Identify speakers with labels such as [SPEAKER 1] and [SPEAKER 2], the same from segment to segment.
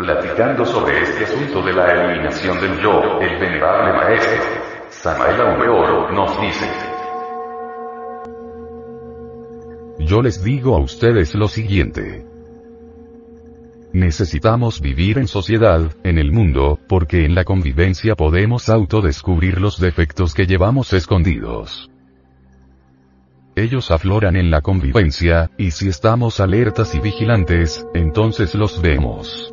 [SPEAKER 1] Platicando sobre este asunto de la eliminación del yo, el venerable maestro, Samael Aumeoro, nos dice.
[SPEAKER 2] Yo les digo a ustedes lo siguiente. Necesitamos vivir en sociedad, en el mundo, porque en la convivencia podemos autodescubrir los defectos que llevamos escondidos. Ellos afloran en la convivencia, y si estamos alertas y vigilantes, entonces los vemos.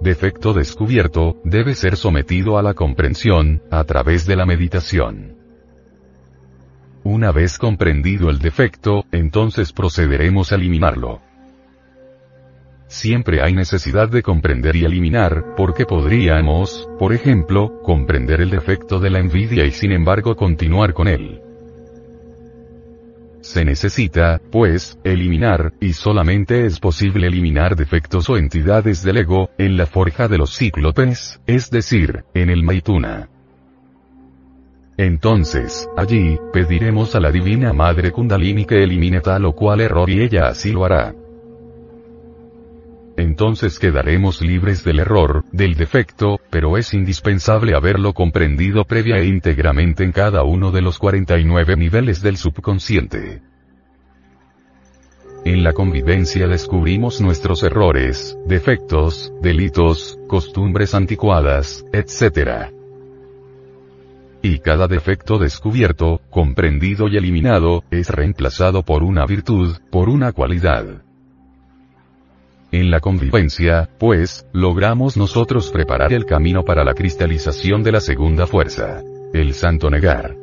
[SPEAKER 2] Defecto descubierto, debe ser sometido a la comprensión, a través de la meditación. Una vez comprendido el defecto, entonces procederemos a eliminarlo. Siempre hay necesidad de comprender y eliminar, porque podríamos, por ejemplo, comprender el defecto de la envidia y sin embargo continuar con él. Se necesita, pues, eliminar, y solamente es posible eliminar defectos o entidades del ego, en la forja de los cíclopes, es decir, en el Maituna. Entonces, allí, pediremos a la Divina Madre Kundalini que elimine tal o cual error y ella así lo hará entonces quedaremos libres del error, del defecto, pero es indispensable haberlo comprendido previa e íntegramente en cada uno de los 49 niveles del subconsciente. En la convivencia descubrimos nuestros errores, defectos, delitos, costumbres anticuadas, etc. Y cada defecto descubierto, comprendido y eliminado, es reemplazado por una virtud, por una cualidad. En la convivencia, pues, logramos nosotros preparar el camino para la cristalización de la segunda fuerza. El santo negar.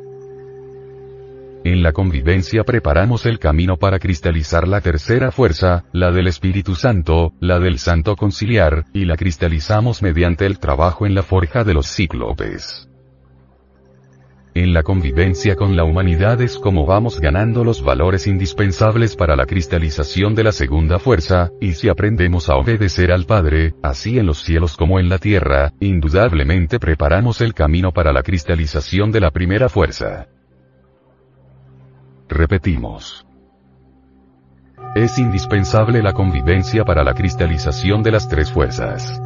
[SPEAKER 2] En la convivencia preparamos el camino para cristalizar la tercera fuerza, la del Espíritu Santo, la del Santo Conciliar, y la cristalizamos mediante el trabajo en la forja de los cíclopes. En la convivencia con la humanidad es como vamos ganando los valores indispensables para la cristalización de la segunda fuerza, y si aprendemos a obedecer al Padre, así en los cielos como en la tierra, indudablemente preparamos el camino para la cristalización de la primera fuerza. Repetimos. Es indispensable la convivencia para la cristalización de las tres fuerzas.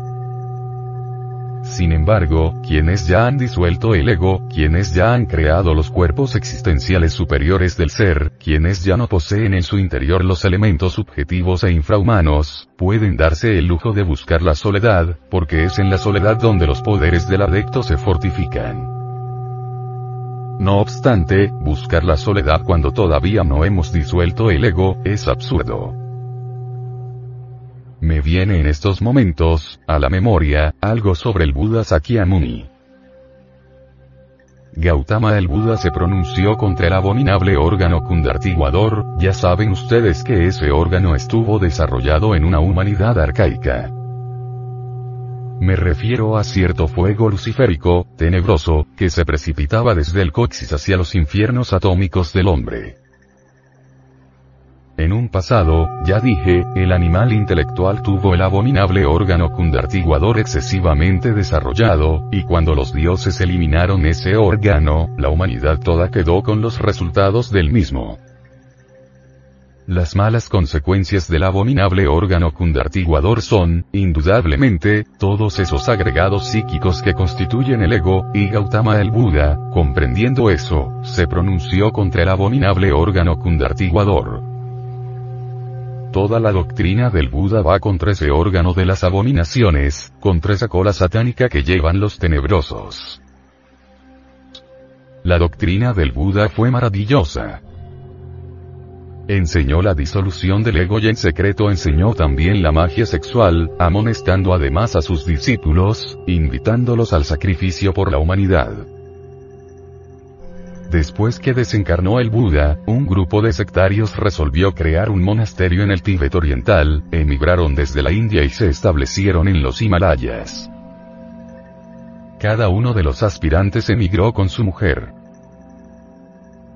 [SPEAKER 2] Sin embargo, quienes ya han disuelto el ego, quienes ya han creado los cuerpos existenciales superiores del ser, quienes ya no poseen en su interior los elementos subjetivos e infrahumanos, pueden darse el lujo de buscar la soledad, porque es en la soledad donde los poderes del adecto se fortifican. No obstante, buscar la soledad cuando todavía no hemos disuelto el ego, es absurdo. Me viene en estos momentos, a la memoria, algo sobre el Buda Sakyamuni. Gautama el Buda se pronunció contra el abominable órgano kundartiguador, ya saben ustedes que ese órgano estuvo desarrollado en una humanidad arcaica. Me refiero a cierto fuego luciférico, tenebroso, que se precipitaba desde el coxis hacia los infiernos atómicos del hombre. En un pasado, ya dije, el animal intelectual tuvo el abominable órgano cundartiguador excesivamente desarrollado, y cuando los dioses eliminaron ese órgano, la humanidad toda quedó con los resultados del mismo. Las malas consecuencias del abominable órgano cundartiguador son, indudablemente, todos esos agregados psíquicos que constituyen el ego, y Gautama el Buda, comprendiendo eso, se pronunció contra el abominable órgano cundartiguador. Toda la doctrina del Buda va contra ese órgano de las abominaciones, contra esa cola satánica que llevan los tenebrosos. La doctrina del Buda fue maravillosa. Enseñó la disolución del ego y en secreto enseñó también la magia sexual, amonestando además a sus discípulos, invitándolos al sacrificio por la humanidad. Después que desencarnó el Buda, un grupo de sectarios resolvió crear un monasterio en el Tíbet oriental, emigraron desde la India y se establecieron en los Himalayas. Cada uno de los aspirantes emigró con su mujer.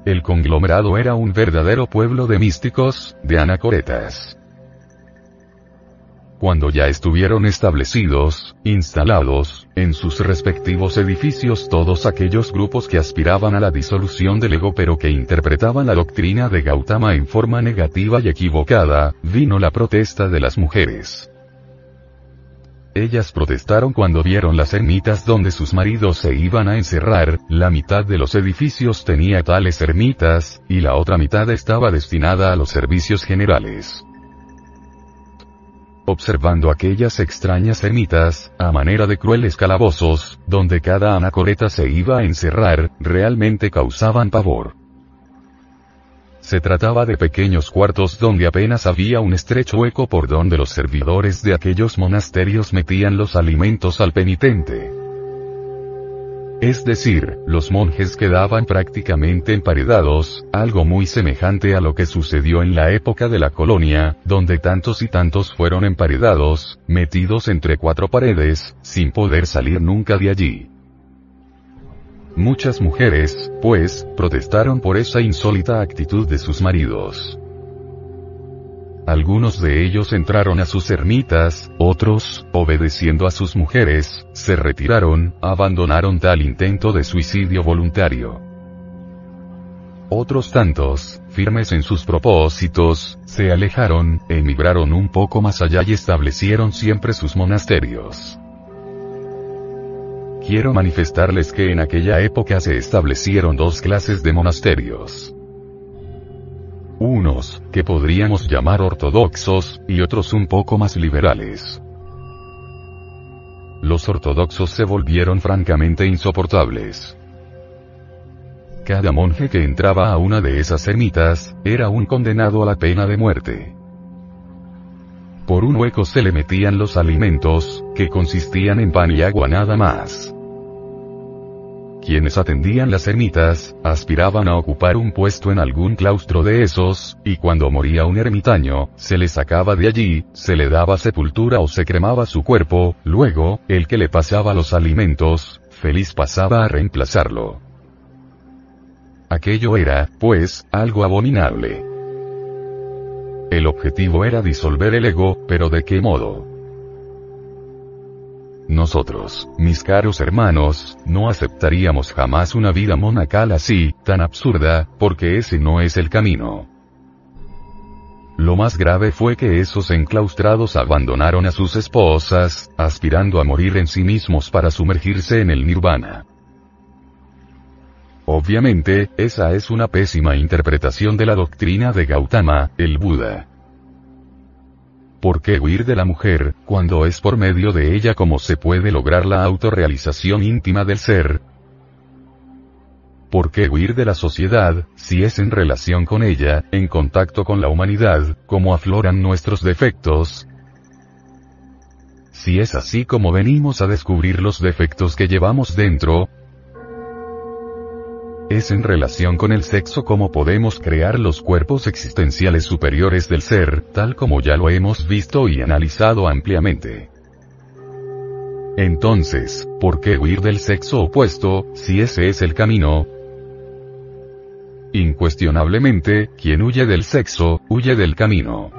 [SPEAKER 2] El conglomerado era un verdadero pueblo de místicos, de anacoretas. Cuando ya estuvieron establecidos, instalados, en sus respectivos edificios todos aquellos grupos que aspiraban a la disolución del ego pero que interpretaban la doctrina de Gautama en forma negativa y equivocada, vino la protesta de las mujeres. ellas protestaron cuando vieron las ermitas donde sus maridos se iban a encerrar, la mitad de los edificios tenía tales ermitas, y la otra mitad estaba destinada a los servicios generales observando aquellas extrañas ermitas, a manera de crueles calabozos, donde cada anacoreta se iba a encerrar, realmente causaban pavor. Se trataba de pequeños cuartos donde apenas había un estrecho hueco por donde los servidores de aquellos monasterios metían los alimentos al penitente. Es decir, los monjes quedaban prácticamente emparedados, algo muy semejante a lo que sucedió en la época de la colonia, donde tantos y tantos fueron emparedados, metidos entre cuatro paredes, sin poder salir nunca de allí. Muchas mujeres, pues, protestaron por esa insólita actitud de sus maridos. Algunos de ellos entraron a sus ermitas, otros, obedeciendo a sus mujeres, se retiraron, abandonaron tal intento de suicidio voluntario. Otros tantos, firmes en sus propósitos, se alejaron, emigraron un poco más allá y establecieron siempre sus monasterios. Quiero manifestarles que en aquella época se establecieron dos clases de monasterios unos, que podríamos llamar ortodoxos, y otros un poco más liberales. Los ortodoxos se volvieron francamente insoportables. Cada monje que entraba a una de esas ermitas, era un condenado a la pena de muerte. Por un hueco se le metían los alimentos, que consistían en pan y agua nada más. Quienes atendían las ermitas, aspiraban a ocupar un puesto en algún claustro de esos, y cuando moría un ermitaño, se le sacaba de allí, se le daba sepultura o se cremaba su cuerpo, luego, el que le pasaba los alimentos, feliz pasaba a reemplazarlo. Aquello era, pues, algo abominable. El objetivo era disolver el ego, pero ¿de qué modo? Nosotros, mis caros hermanos, no aceptaríamos jamás una vida monacal así, tan absurda, porque ese no es el camino. Lo más grave fue que esos enclaustrados abandonaron a sus esposas, aspirando a morir en sí mismos para sumergirse en el nirvana. Obviamente, esa es una pésima interpretación de la doctrina de Gautama, el Buda. ¿Por qué huir de la mujer, cuando es por medio de ella como se puede lograr la autorrealización íntima del ser? ¿Por qué huir de la sociedad, si es en relación con ella, en contacto con la humanidad, como afloran nuestros defectos? Si es así como venimos a descubrir los defectos que llevamos dentro, es en relación con el sexo como podemos crear los cuerpos existenciales superiores del ser, tal como ya lo hemos visto y analizado ampliamente. Entonces, ¿por qué huir del sexo opuesto, si ese es el camino? Incuestionablemente, quien huye del sexo, huye del camino.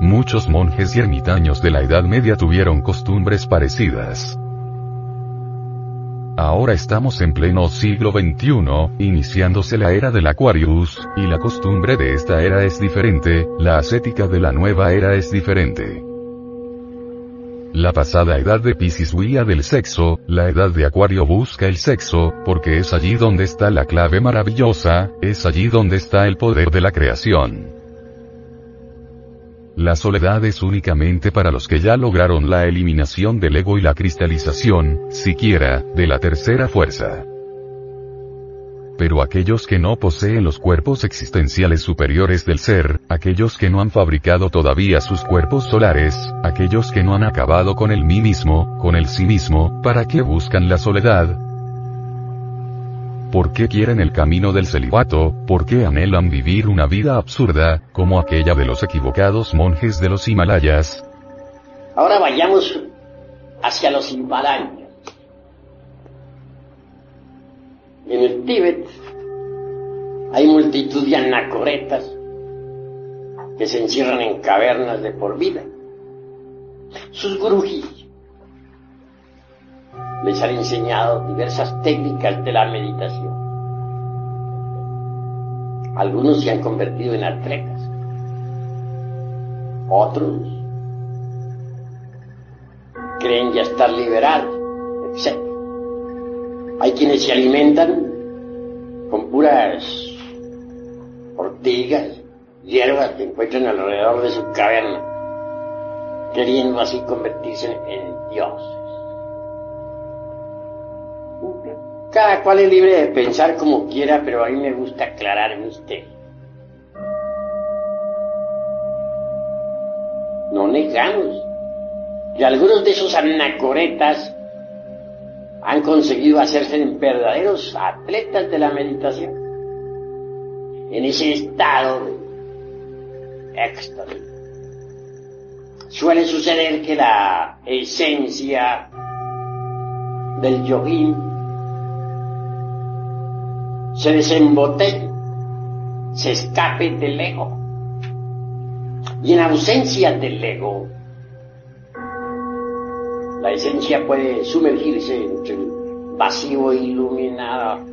[SPEAKER 2] Muchos monjes y ermitaños de la Edad Media tuvieron costumbres parecidas. Ahora estamos en pleno siglo XXI, iniciándose la era del Aquarius, y la costumbre de esta era es diferente, la ascética de la nueva era es diferente. La pasada edad de Piscis huía del sexo, la edad de Acuario busca el sexo, porque es allí donde está la clave maravillosa, es allí donde está el poder de la creación. La soledad es únicamente para los que ya lograron la eliminación del ego y la cristalización, siquiera, de la tercera fuerza. Pero aquellos que no poseen los cuerpos existenciales superiores del ser, aquellos que no han fabricado todavía sus cuerpos solares, aquellos que no han acabado con el mí mismo, con el sí mismo, ¿para qué buscan la soledad? ¿Por qué quieren el camino del celibato? ¿Por qué anhelan vivir una vida absurda, como aquella de los equivocados monjes de los Himalayas?
[SPEAKER 3] Ahora vayamos hacia los Himalayas. En el Tíbet hay multitud de anacoretas que se encierran en cavernas de por vida. Sus gurujis les han enseñado diversas técnicas de la meditación. Algunos se han convertido en atletas, otros creen ya estar liberados, etc. Hay quienes se alimentan con puras ortigas, hierbas que encuentran alrededor de su caverna, queriendo así convertirse en dioses. Cada cual es libre de pensar como quiera, pero a mí me gusta aclarar misterio. No negamos que algunos de esos anacoretas han conseguido hacerse verdaderos atletas de la meditación. En ese estado de éxtasis. Suele suceder que la esencia del yogín se desembotelle, se escape del ego. Y en ausencia del ego, la esencia puede sumergirse entre el vacío iluminado.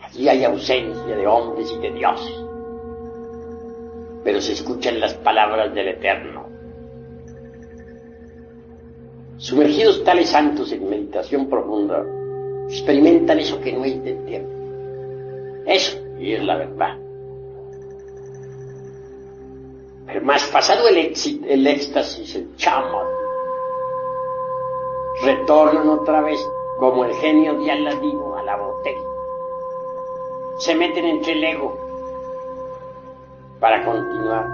[SPEAKER 3] Allí hay ausencia de hombres y de dioses, pero se escuchan las palabras del Eterno. Sumergidos tales santos en meditación profunda, experimentan eso que no tiempo. Eso, y es la verdad. Pero más pasado el, el éxtasis, el chama, retornan otra vez como el genio de Aladino a la botella. Se meten entre el ego para continuar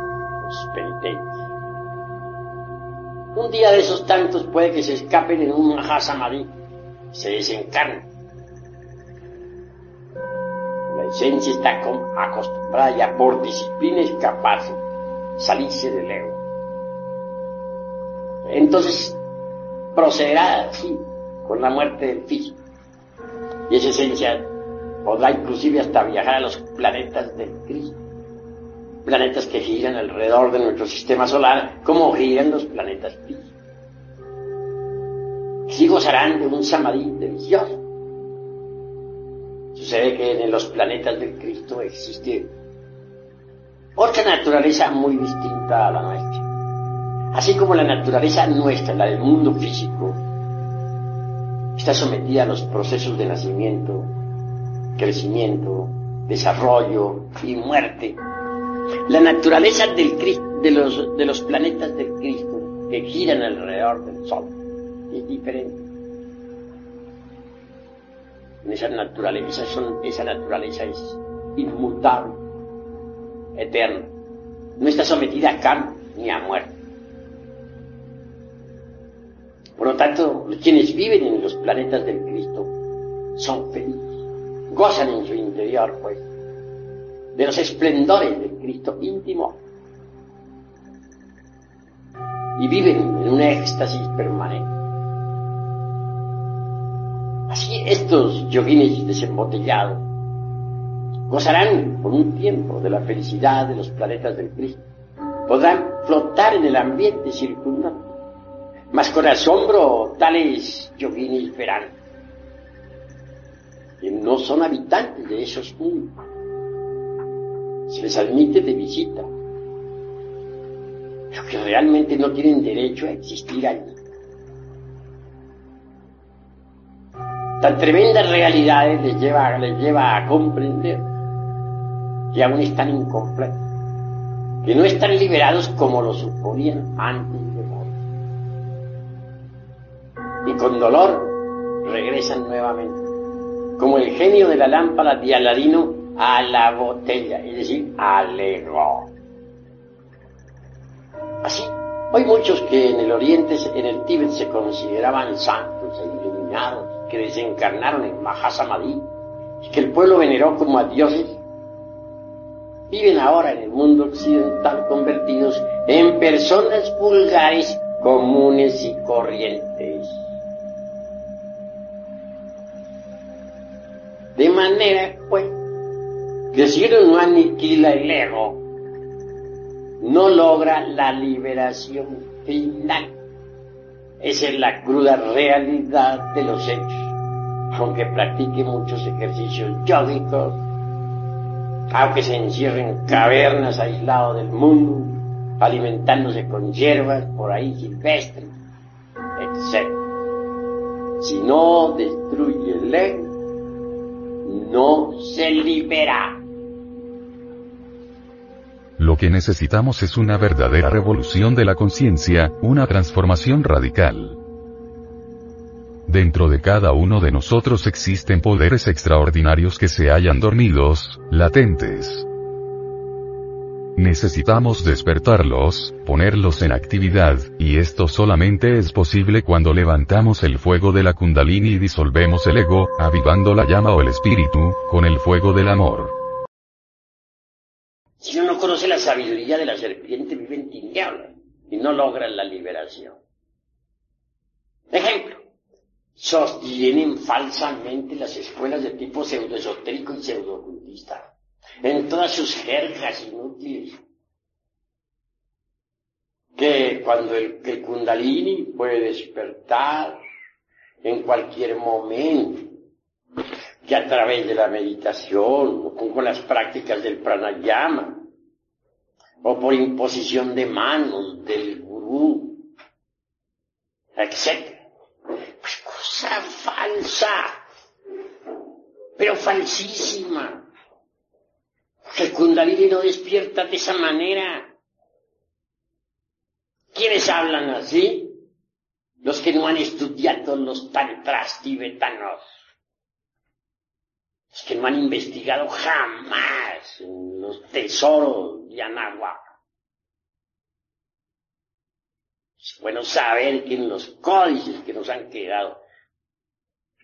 [SPEAKER 3] sus penitencias. Un día de esos tantos puede que se escapen en un Mahasamadhi, se desencarnen. La esencia está acostumbrada ya por disciplina escaparse salirse del ego. Entonces procederá así con la muerte del físico. Y esa esencia podrá inclusive hasta viajar a los planetas del Cristo. Planetas que giran alrededor de nuestro sistema solar como giran los planetas físicos. Sí gozarán de un samadhi delicioso. Sucede que en los planetas del Cristo existe otra naturaleza muy distinta a la nuestra. Así como la naturaleza nuestra, la del mundo físico, está sometida a los procesos de nacimiento, crecimiento, desarrollo y muerte. La naturaleza de, los, planetas del Cristo que giran alrededor del Sol es diferente. esa naturaleza, es inmutable eterno. No está sometida a cambio ni a muerte. Por lo tanto, quienes viven en los planetas del Cristo son felices, gozan en su interior, pues, de los esplendores del Cristo íntimo y viven en un éxtasis permanente. Así estos yoguines desembotellados gozarán por un tiempo de la felicidad de los planetas del Cristo. Podrán flotar en el ambiente circundante. Mas con asombro tales yoginis verán que no son habitantes de esos mundos. Se les admite de visita, pero que realmente no tienen derecho a existir allí. Tan tremendas realidades les lleva, les lleva a comprender que aún están incompletos, que no están liberados como lo suponían antes de morir. Y con dolor regresan nuevamente, como el genio de la lámpara de Aladino a la botella, es decir, al ego. Así, hay muchos que en el Oriente, en el Tíbet, se consideraban santos e iluminados, que desencarnaron en Mahasamadhi, y que el pueblo veneró como a dioses, viven ahora en el mundo occidental convertidos en personas vulgares, comunes y corrientes. De manera, pues, que no aniquila el ego, no logra la liberación final. Esa es la cruda realidad de los hechos. Aunque practique muchos ejercicios yógicos, aunque se encierren cavernas aislados del mundo, alimentándose con hierbas por ahí silvestres, etc. Si no destruye el ego, no se libera.
[SPEAKER 2] Lo que necesitamos es una verdadera revolución de la conciencia, una transformación radical. Dentro de cada uno de nosotros existen poderes extraordinarios que se hallan dormidos, latentes. Necesitamos despertarlos, ponerlos en actividad, y esto solamente es posible cuando levantamos el fuego de la kundalini y disolvemos el ego, avivando la llama o el espíritu, con el fuego del amor.
[SPEAKER 3] Si uno no conoce la sabiduría de la serpiente, vive en tinieblas y no logra la liberación. Ejemplo, sostienen falsamente las escuelas de tipo pseudoesotérico y pseudo-ocultista en todas sus jergas inútiles. Que cuando el, el kundalini puede despertar en cualquier momento, que a través de la meditación o con las prácticas del pranayama o por imposición de manos del gurú, etc. Pues cosa falsa, pero falsísima que el Kundalini no despierta de esa manera. ¿Quiénes hablan así? Los que no han estudiado los tantras tibetanos. Los que no han investigado jamás los tesoros de Anahuac. Es bueno saber que en los códices que nos han quedado,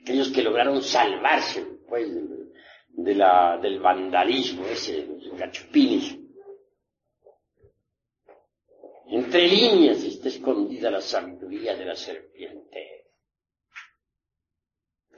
[SPEAKER 3] aquellos que lograron salvarse, pues, de del vandalismo ese, los gachupines. Entre líneas está escondida la sabiduría de la serpiente.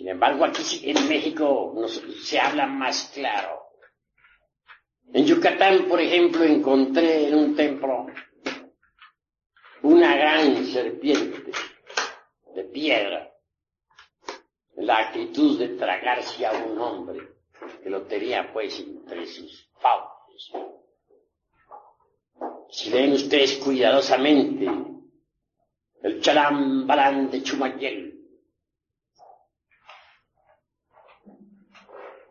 [SPEAKER 3] Sin embargo, aquí en México se habla más claro. En Yucatán, por ejemplo, encontré en un templo una gran serpiente de piedra, la actitud de tragarse a un hombre que lo tenía pues entre sus fauces. Si leen ustedes cuidadosamente el chalam balán de Chumayel,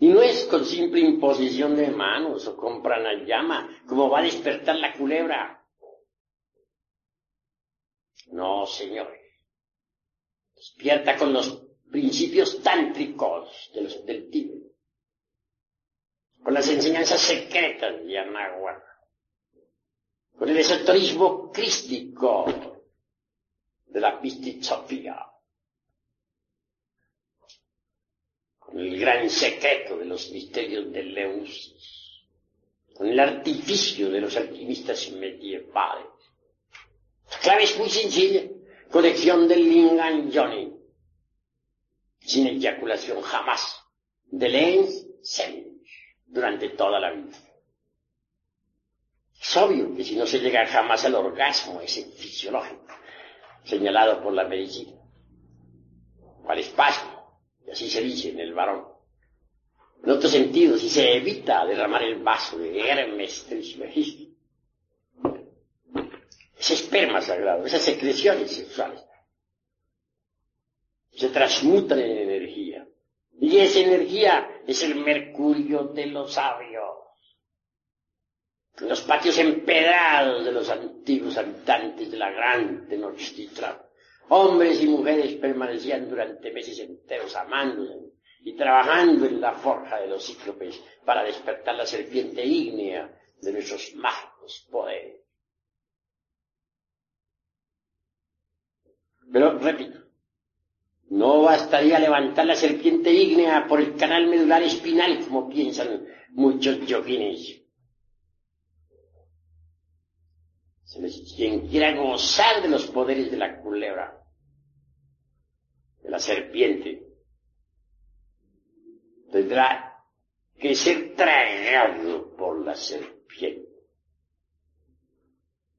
[SPEAKER 3] Y no es con simple imposición de manos o con pranayama como va a despertar la culebra. No, señores. Despierta con los principios tántricos de los, del Tíbet. Con las enseñanzas secretas de Anahuac con el esoterismo crístico de la Pistizofía, con el gran secreto de los misterios de Leusis, con el artificio de los alquimistas medievales. La clave es muy sencilla, colección del Lingan Johnny, sin eyaculación jamás, de Lens durante toda la vida. Es obvio que si no se llega jamás al orgasmo ese fisiológico, señalado por la medicina, o al espasmo, y así se dice en el varón. En otro sentido, si se evita derramar el vaso de Hermes Trismegisto, ese esperma sagrado, esas secreciones sexuales, se transmutan en energía. Y esa energía es el mercurio de los sabios los patios empedrados de los antiguos habitantes de la gran Tenochtitlan, Hombres y mujeres permanecían durante meses enteros amándose y trabajando en la forja de los cíclopes para despertar la serpiente ígnea de nuestros mágicos poderes. Pero, repito, no bastaría levantar la serpiente ígnea por el canal medular espinal como piensan muchos yoguines. Quien quiera gozar de los poderes de la culebra, de la serpiente, tendrá que ser tragado por la serpiente.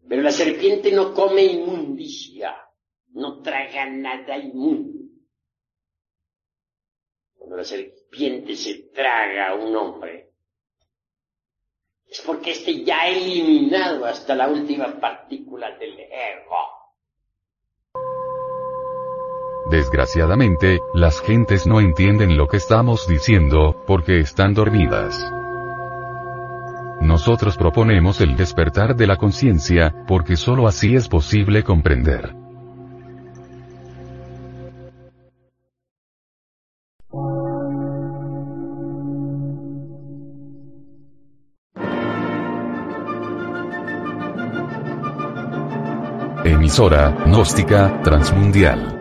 [SPEAKER 3] Pero la serpiente no come inmundicia, no traga nada inmundo. Cuando la serpiente se traga a un hombre, es porque éste ya ha eliminado hasta la última partícula del ego.
[SPEAKER 2] Desgraciadamente, las gentes no entienden lo que estamos diciendo, porque están dormidas. Nosotros proponemos el despertar de la conciencia, porque sólo así es posible comprender. Emisora, gnóstica, transmundial